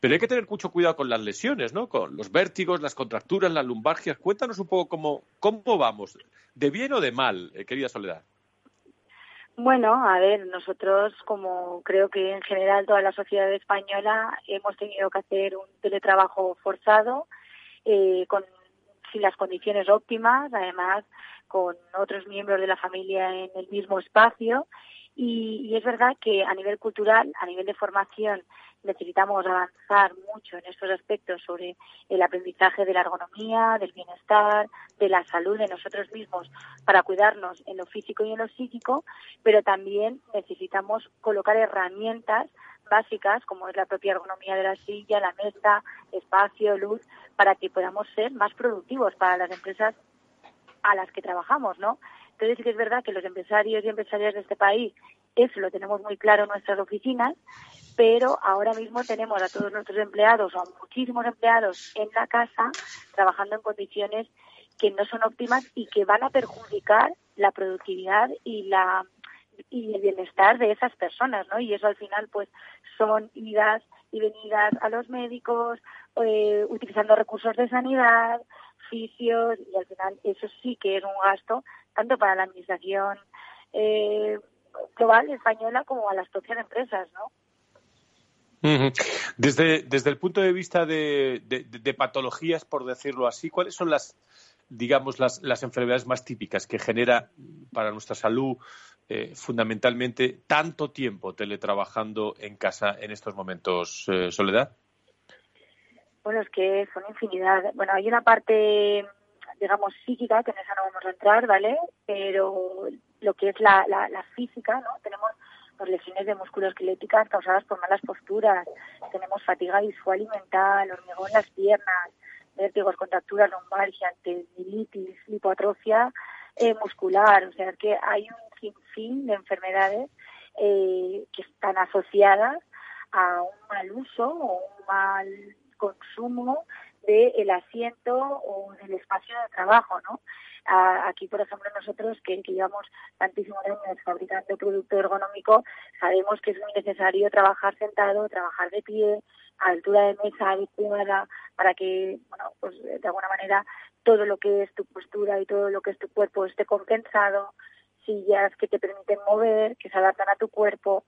[SPEAKER 2] Pero hay que tener mucho cuidado con las lesiones, ¿no? Con los vértigos, las contracturas, las lumbargias. Cuéntanos un poco cómo, cómo vamos, de bien o de mal, eh, querida Soledad.
[SPEAKER 3] Bueno, a ver, nosotros, como creo que en general toda la sociedad española, hemos tenido que hacer un teletrabajo forzado, eh, con, sin las condiciones óptimas, además con otros miembros de la familia en el mismo espacio. Y, y es verdad que a nivel cultural, a nivel de formación necesitamos avanzar mucho en estos aspectos sobre el aprendizaje de la ergonomía, del bienestar, de la salud de nosotros mismos para cuidarnos en lo físico y en lo psíquico, pero también necesitamos colocar herramientas básicas como es la propia ergonomía de la silla, la mesa, espacio, luz, para que podamos ser más productivos para las empresas a las que trabajamos, ¿no? Entonces sí que es verdad que los empresarios y empresarias de este país eso lo tenemos muy claro en nuestras oficinas, pero ahora mismo tenemos a todos nuestros empleados o a muchísimos empleados en la casa trabajando en condiciones que no son óptimas y que van a perjudicar la productividad y la y el bienestar de esas personas, ¿no? Y eso al final, pues, son idas y venidas a los médicos, eh, utilizando recursos de sanidad, fisios, y al final eso sí que es un gasto tanto para la administración eh, global española como a las propias empresas, ¿no?
[SPEAKER 2] Desde, desde el punto de vista de, patologías, por decirlo así, ¿cuáles son las, digamos, las, las enfermedades más típicas que genera para nuestra salud eh, fundamentalmente tanto tiempo teletrabajando en casa en estos momentos, eh, Soledad?
[SPEAKER 3] Bueno, es que son infinidad. Bueno, hay una parte, digamos, psíquica, que en esa no vamos a entrar, ¿vale? Pero lo que es la, la, la física, ¿no? Tenemos por lesiones de musculoesqueléticas causadas por malas posturas, tenemos fatiga visual y mental, hormigón en las piernas, vértigos, contracturas lumbargia, tendinitis, lipoatrofia eh, muscular, o sea que hay un sinfín de enfermedades eh, que están asociadas a un mal uso o un mal consumo del asiento o del espacio de trabajo, ¿no? aquí, por ejemplo, nosotros que, llevamos tantísimos años fabricando producto ergonómico, sabemos que es muy necesario trabajar sentado, trabajar de pie, a altura de mesa adecuada, para que, bueno, pues de alguna manera todo lo que es tu postura y todo lo que es tu cuerpo esté compensado, sillas que te permiten mover, que se adaptan a tu cuerpo.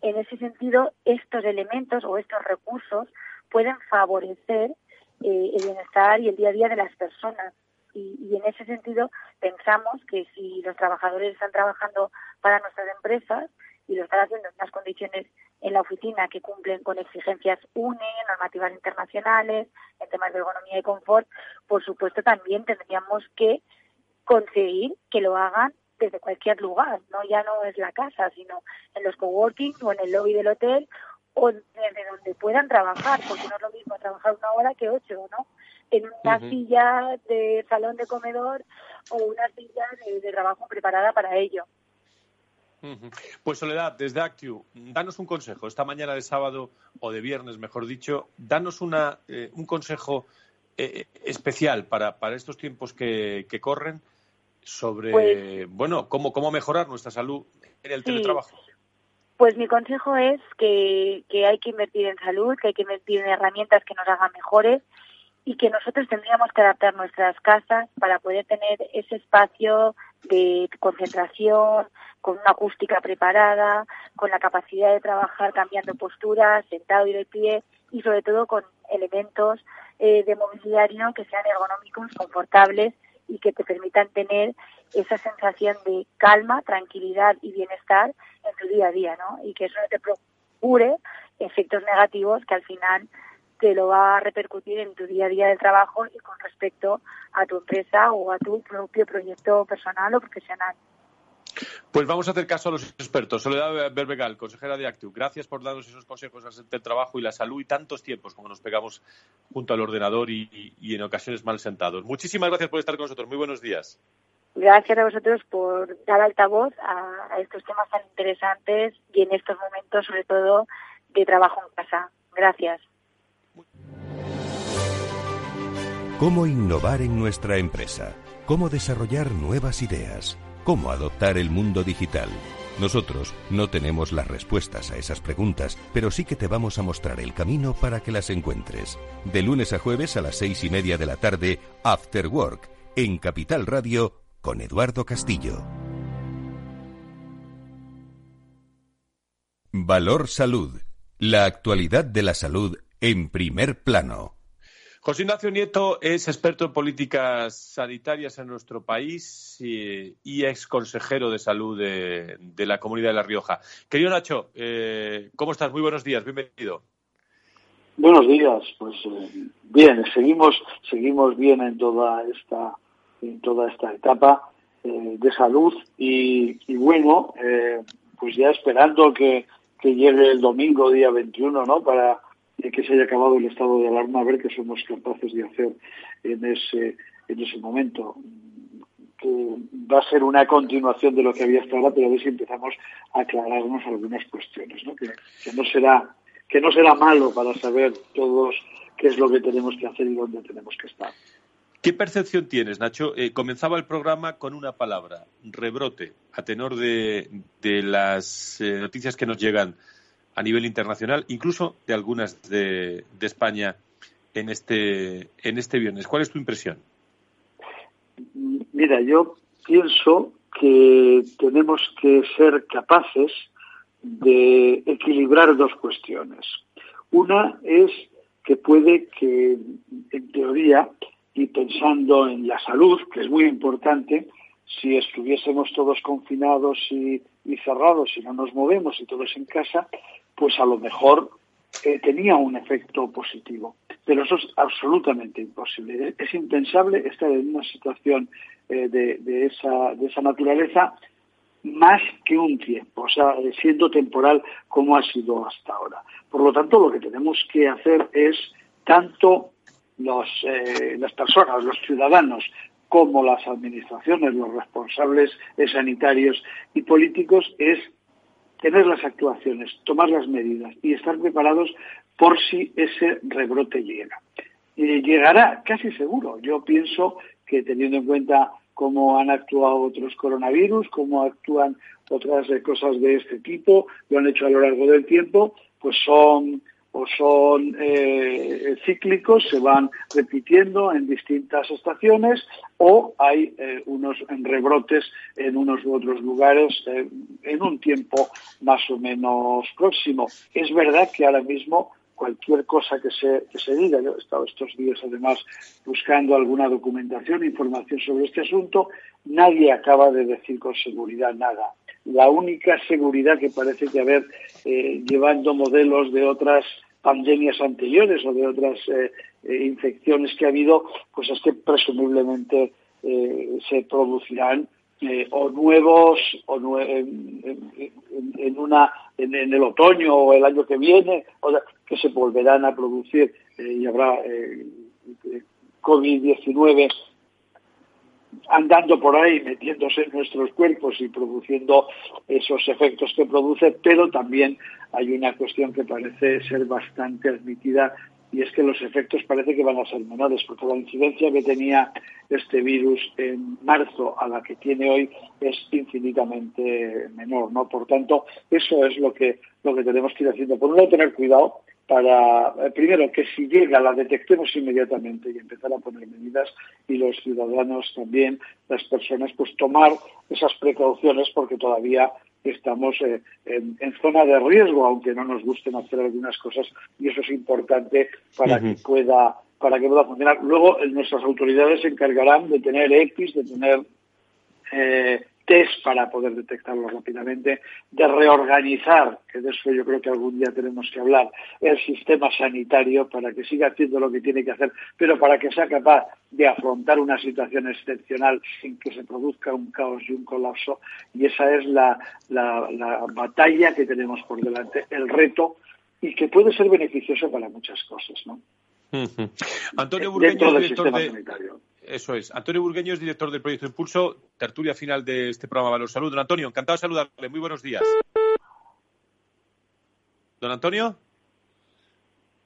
[SPEAKER 3] En ese sentido, estos elementos o estos recursos pueden favorecer eh, el bienestar y el día a día de las personas. Y, en ese sentido pensamos que si los trabajadores están trabajando para nuestras empresas y lo están haciendo en unas condiciones en la oficina que cumplen con exigencias UNE, normativas internacionales, en temas de ergonomía y confort, por supuesto también tendríamos que conseguir que lo hagan desde cualquier lugar, no ya no es la casa, sino en los coworking o en el lobby del hotel o desde donde puedan trabajar, porque no es lo mismo trabajar una hora que ocho, ¿no? en una silla de salón de comedor o una silla de, trabajo preparada para ello.
[SPEAKER 2] Pues Soledad, desde Actiu, danos un consejo. Esta mañana de sábado o de viernes, mejor dicho, danos una, eh, un consejo eh, especial para, para estos tiempos que, que corren sobre, pues bueno, cómo, cómo mejorar nuestra salud en el teletrabajo.
[SPEAKER 3] Pues mi consejo es que, hay que invertir en salud, que hay que invertir en herramientas que nos hagan mejores y que nosotros tendríamos que adaptar nuestras casas para poder tener ese espacio de concentración, con una acústica preparada, con la capacidad de trabajar cambiando posturas, sentado y de pie, y sobre todo con elementos eh, de mobiliario que sean ergonómicos, confortables y que te permitan tener esa sensación de calma, tranquilidad y bienestar en tu día a día, ¿no? Y que eso no te procure efectos negativos que al final te lo va a repercutir en tu día a día del trabajo y con respecto a tu empresa o a tu propio proyecto personal o profesional.
[SPEAKER 2] Pues vamos a hacer caso a los expertos. Soledad Berbegal, consejera de Actu, gracias por darnos esos consejos del trabajo y la salud y tantos tiempos como nos pegamos junto al ordenador y, en ocasiones mal sentados. Muchísimas gracias por estar con nosotros. Muy buenos días.
[SPEAKER 3] Gracias a vosotros por dar altavoz a, a estos temas tan interesantes y en estos momentos, sobre todo, de trabajo en casa. Gracias.
[SPEAKER 1] ¿Cómo innovar en nuestra empresa? ¿Cómo desarrollar nuevas ideas? ¿Cómo adoptar el mundo digital? Nosotros no tenemos las respuestas a esas preguntas, pero sí que te vamos a mostrar el camino para que las encuentres. De lunes a jueves a las seis y media de la tarde, After Work, en Capital Radio, con Eduardo Castillo. Valor Salud. La actualidad de la salud en primer plano.
[SPEAKER 2] José Ignacio Nieto es experto en políticas sanitarias en nuestro país y, ex consejero de salud de, la comunidad de La Rioja. Querido Nacho, eh, ¿cómo estás? Muy buenos días, bienvenido.
[SPEAKER 10] Buenos días, pues eh, bien, seguimos, seguimos bien en toda esta, en toda esta etapa eh, de salud y, bueno, pues ya esperando que, que llegue el domingo, día 21, ¿no? Para que se haya acabado el estado de alarma, a ver qué somos capaces de hacer en ese, en ese momento. Va a ser una continuación de lo que había hasta ahora, pero a ver si empezamos a aclararnos algunas cuestiones, ¿no? Que, no será que no será malo para saber todos qué es lo que tenemos que hacer y dónde tenemos que estar.
[SPEAKER 2] ¿Qué percepción tienes, Nacho? Eh, comenzaba el programa con una palabra, rebrote, a tenor de, de las eh, noticias que nos llegan a nivel internacional, incluso de algunas de, España en este, en este viernes. ¿Cuál es tu impresión?
[SPEAKER 10] Mira, yo pienso que tenemos que ser capaces de equilibrar dos cuestiones. Una es que puede que, en teoría, y pensando en la salud, que es muy importante, si estuviésemos todos confinados y, cerrados y no nos movemos y todos en casa, pues a lo mejor eh, tenía un efecto positivo. Pero eso es absolutamente imposible. Es, impensable estar en una situación eh, de, esa, de esa naturaleza más que un tiempo, o sea, siendo temporal como ha sido hasta ahora. Por lo tanto, lo que tenemos que hacer es tanto los, eh, las personas, los ciudadanos, como las administraciones, los responsables sanitarios y políticos, es tener las actuaciones, tomar las medidas y estar preparados por si ese rebrote llega. Y llegará casi seguro. Yo pienso que teniendo en cuenta cómo han actuado otros coronavirus, cómo actúan otras cosas de este tipo, lo han hecho a lo largo del tiempo, pues son o son eh, cíclicos, se van repitiendo en distintas estaciones o hay eh, unos rebrotes en unos u otros lugares eh, en un tiempo más o menos próximo. Es verdad que ahora mismo cualquier cosa que se, que se diga, yo he estado estos días además buscando alguna documentación, información sobre este asunto, nadie acaba de decir con seguridad nada la única seguridad que parece que haber eh, llevando modelos de otras pandemias anteriores o de otras eh, eh, infecciones que ha habido, pues es que presumiblemente se producirán o nuevos o en, una en, el otoño o el año que viene o que se volverán a producir y habrá COVID-19 andando por ahí, metiéndose en nuestros cuerpos y produciendo esos efectos que produce, pero también hay una cuestión que parece ser bastante admitida y es que los efectos parece que van a ser menores, porque la incidencia que tenía este virus en marzo a la que tiene hoy es infinitamente menor, ¿no? Por tanto, eso es lo que, lo que tenemos que ir haciendo. Por un lado, tener cuidado para, eh, primero, que si llega la detectemos inmediatamente y empezar a poner medidas y los ciudadanos también, las personas, pues tomar esas precauciones porque todavía estamos eh, en, zona de riesgo, aunque no nos gusten hacer algunas cosas, y eso es importante para que pueda para que pueda funcionar. Luego nuestras autoridades se encargarán de tener EPIs, de tener eh, test para poder detectarlo rápidamente, de reorganizar, que de eso yo creo que algún día tenemos que hablar, el sistema sanitario para que siga haciendo lo que tiene que hacer, pero para que sea capaz de afrontar una situación excepcional sin que se produzca un caos y un colapso. Y esa es la, la, batalla que tenemos por delante, el reto, y que puede ser beneficioso para muchas cosas, ¿no?
[SPEAKER 2] Antonio Burgueño, director de, sanitario. Eso es. Antonio Burgueño es director del Proyecto Impulso, tertulia final de este programa Valor Salud. Don Antonio, encantado de saludarle. Muy buenos días. Don Antonio.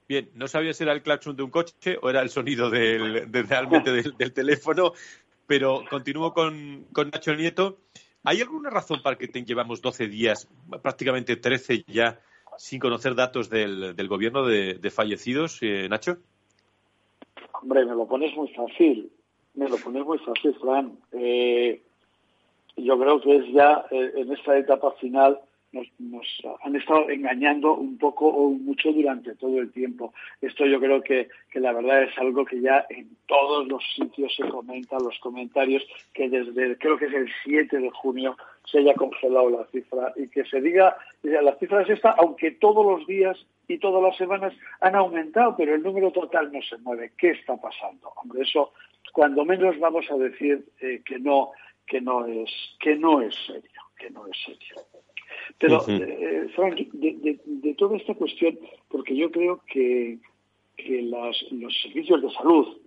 [SPEAKER 2] Bien, no sabía si era el claxon de un coche o era el sonido realmente del, teléfono, pero continúo con, Nacho Nieto. ¿Hay alguna razón para que llevamos 12 días, prácticamente 13 ya, sin conocer datos del, gobierno de, fallecidos, eh, Nacho?
[SPEAKER 10] Hombre, me lo pones muy fácil. Me lo pones muy fácil, Fran. Eh, yo creo que es ya eh, en esta etapa final nos, han estado engañando un poco o mucho durante todo el tiempo. Esto yo creo que, que, la verdad es algo que ya en todos los sitios se comenta, los comentarios, que desde creo que es el 7 de junio se haya congelado la cifra y que se diga, la cifra es esta, aunque todos los días y todas las semanas han aumentado, pero el número total no se mueve. ¿Qué está pasando? Hombre, eso cuando menos vamos a decir eh, que no que no es que no es serio, que no es serio. Pero, eh, Frank, de, toda esta cuestión, porque yo creo que, que los servicios de salud,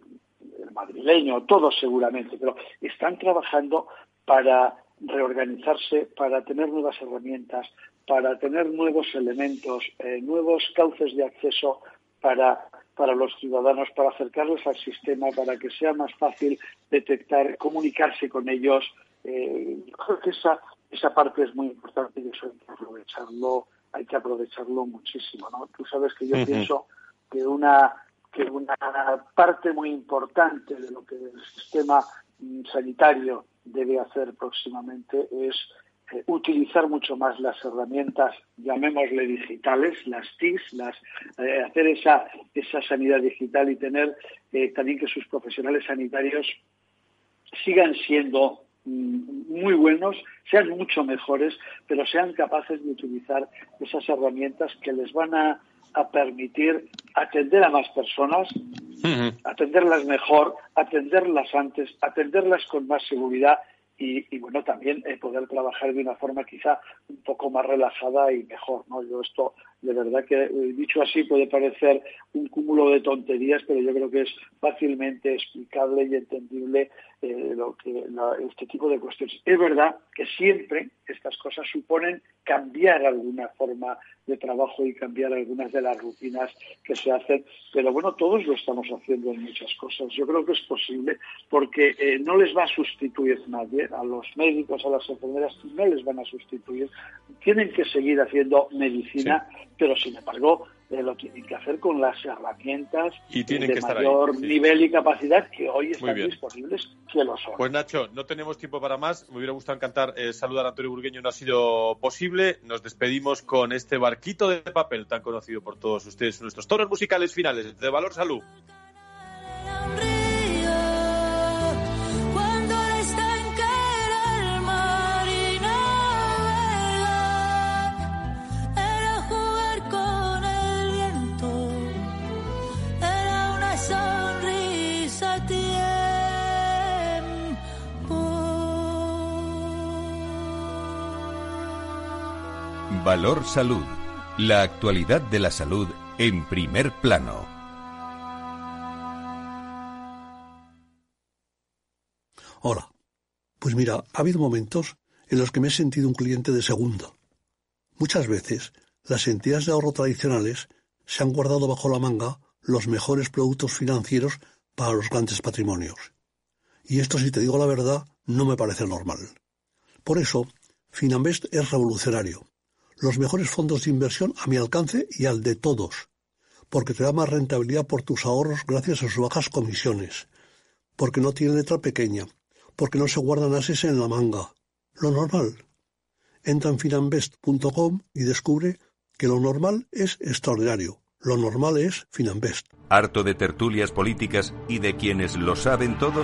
[SPEAKER 10] el madrileño, todos seguramente, pero están trabajando para reorganizarse, para tener nuevas herramientas, para tener nuevos elementos, eh, nuevos cauces de acceso para, para los ciudadanos, para acercarlos al sistema, para que sea más fácil detectar, comunicarse con ellos. Eh, creo que esa, esa parte es muy importante y eso hay que aprovecharlo, hay que aprovecharlo muchísimo. ¿no? Tú sabes que yo pienso que una, que una parte muy importante de lo que el sistema mm, sanitario debe hacer próximamente es eh, utilizar mucho más las herramientas, llamémosle digitales, las TIC, las, eh, hacer esa, esa sanidad digital y tener eh, también que sus profesionales sanitarios sigan siendo mm, muy buenos, sean mucho mejores, pero sean capaces de utilizar esas herramientas que les van a, a permitir atender a más personas, atenderlas mejor, atenderlas antes, atenderlas con más seguridad y, bueno, también eh, poder trabajar de una forma quizá un poco más relajada y mejor, ¿no? Yo esto, de verdad que eh, dicho así puede parecer un cúmulo de tonterías, pero yo creo que es fácilmente explicable y entendible eh, lo que este tipo de cuestiones. Es verdad que siempre estas cosas suponen cambiar alguna forma de trabajo y cambiar algunas de las rutinas que se hacen, pero bueno, todos lo estamos haciendo en muchas cosas. Yo creo que es posible porque eh, no les va a sustituir nadie, a los médicos, a las enfermeras, no les van a sustituir. Tienen que seguir haciendo medicina, pero sin embargo, eh, lo tienen que hacer con las herramientas de mayor nivel y capacidad que hoy están disponibles que lo son.
[SPEAKER 2] Pues Nacho, no tenemos tiempo para más. Me hubiera gustado encantar eh, saludar a Antonio Burgueño, no ha sido posible. Nos despedimos con este barquito de papel tan conocido por todos ustedes, nuestros toros musicales finales de Valor Salud.
[SPEAKER 1] Valor Salud. La actualidad de la salud en primer plano.
[SPEAKER 11] Hola. Pues mira, ha habido momentos en los que me he sentido un cliente de segunda. Muchas veces, las entidades de ahorro tradicionales se han guardado bajo la manga los mejores productos financieros para los grandes patrimonios. Y esto, si te digo la verdad, no me parece normal. Por eso, Finambest es revolucionario los mejores fondos de inversión a mi alcance y al de todos, porque te da más rentabilidad por tus ahorros gracias a sus bajas comisiones, porque no tiene letra pequeña, porque no se guardan ases en la manga. Lo normal. Entra en finambest.com y descubre que lo normal es extraordinario, Lo normal es Finanbest.
[SPEAKER 1] ¿Harto de tertulias políticas y de quienes lo saben todo?